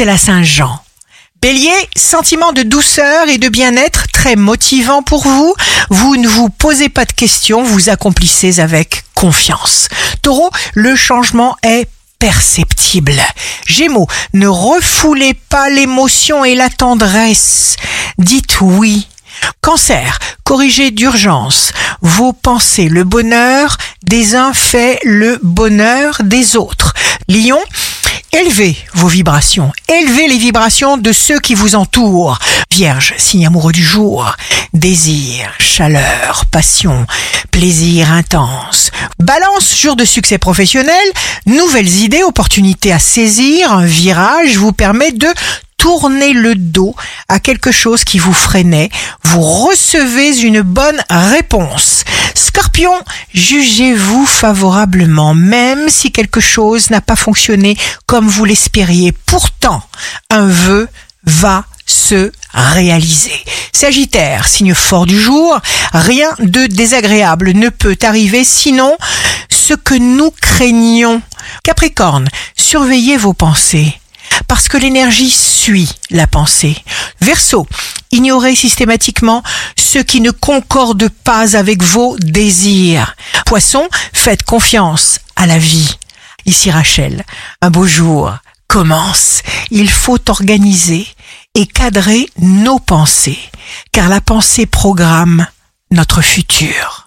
c'est la Saint-Jean. Bélier, sentiment de douceur et de bien-être très motivant pour vous. Vous ne vous posez pas de questions, vous accomplissez avec confiance. Taureau, le changement est perceptible. Gémeaux, ne refoulez pas l'émotion et la tendresse. Dites oui. Cancer, corrigez d'urgence vos pensées. Le bonheur des uns fait le bonheur des autres. Lion, Élevez vos vibrations, élevez les vibrations de ceux qui vous entourent. Vierge, signe amoureux du jour, désir, chaleur, passion, plaisir intense. Balance, jour de succès professionnel, nouvelles idées, opportunités à saisir, un virage vous permet de tourner le dos à quelque chose qui vous freinait, vous recevez une bonne réponse. Scorpion, jugez-vous favorablement, même si quelque chose n'a pas fonctionné comme vous l'espériez. Pourtant, un vœu va se réaliser. Sagittaire, signe fort du jour, rien de désagréable ne peut arriver sinon ce que nous craignons. Capricorne, surveillez vos pensées parce que l'énergie suit la pensée. Verseau, ignorez systématiquement ce qui ne concorde pas avec vos désirs. Poisson, faites confiance à la vie. Ici Rachel, un beau jour commence. Il faut organiser et cadrer nos pensées, car la pensée programme notre futur.